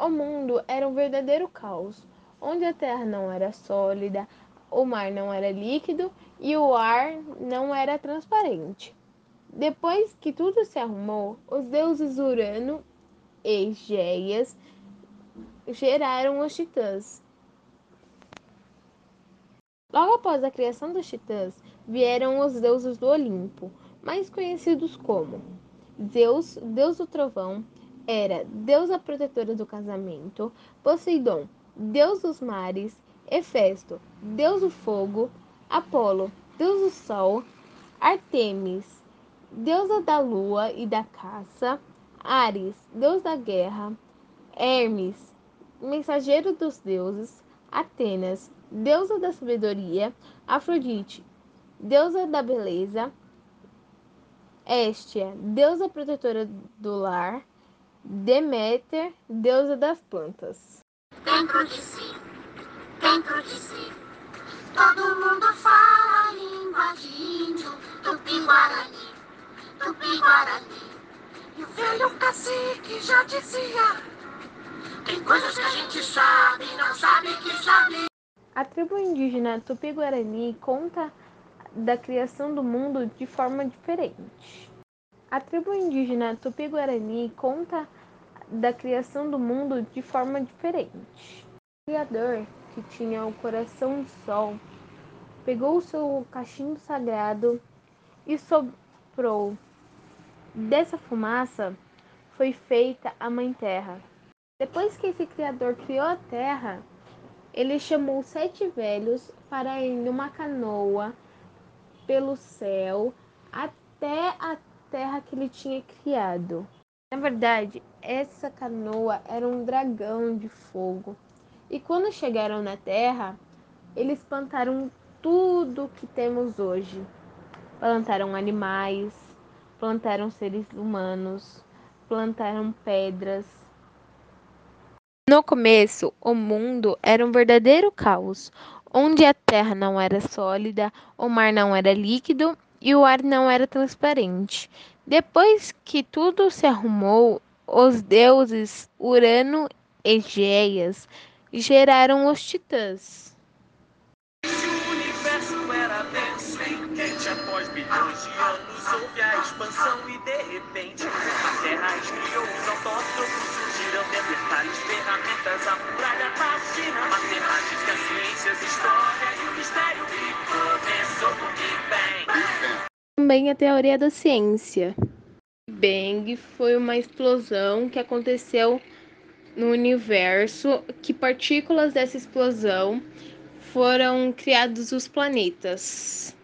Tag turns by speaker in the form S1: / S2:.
S1: O mundo era um verdadeiro caos, onde a terra não era sólida, o mar não era líquido e o ar não era transparente. Depois que tudo se arrumou, os deuses Urano e Géias geraram os titãs. Logo após a criação dos titãs, vieram os deuses do Olimpo, mais conhecidos como Zeus, deus do trovão, Hera, deusa protetora do casamento, Poseidon, deus dos mares, Hefesto, deus do fogo, Apolo, deus do sol, Artemis, deusa da lua e da caça, Ares, deus da guerra, Hermes, mensageiro dos deuses, Atenas, deusa da sabedoria, Afrodite, deusa da beleza, Hestia, deusa protetora do lar, Deméter, deusa das plantas.
S2: Dentro de si, dentro de si, todo mundo fala a língua de índio, tupi-guarani, tupi-guarani. E o velho cacique já dizia, tem coisas que a gente sabe não sabe que sabe.
S1: A tribo indígena Tupi-Guarani conta da criação do mundo de forma diferente. A tribo indígena Tupi-Guarani conta da criação do mundo de forma diferente. O Criador, que tinha o coração de sol, pegou o seu cachimbo sagrado e soprou. Dessa fumaça foi feita a Mãe Terra. Depois que esse Criador criou a Terra, ele chamou sete velhos para ir numa canoa pelo céu até a terra que ele tinha criado. Na verdade, essa canoa era um dragão de fogo. E quando chegaram na terra, eles plantaram tudo que temos hoje. Plantaram animais, plantaram seres humanos, plantaram pedras. No começo, o mundo era um verdadeiro caos, onde a terra não era sólida, o mar não era líquido e o ar não era transparente. Depois que tudo se arrumou, os deuses Urano e Géias geraram os titãs.
S3: Se o universo era denso e quente após bilhões de anos, houve a expansão e de repente a Terra esfriou, os autótrofos surgiram detalhes, ferramentas, a
S1: Também a teoria da ciência. Big Bang foi uma explosão que aconteceu no universo, que partículas dessa explosão foram criados os planetas.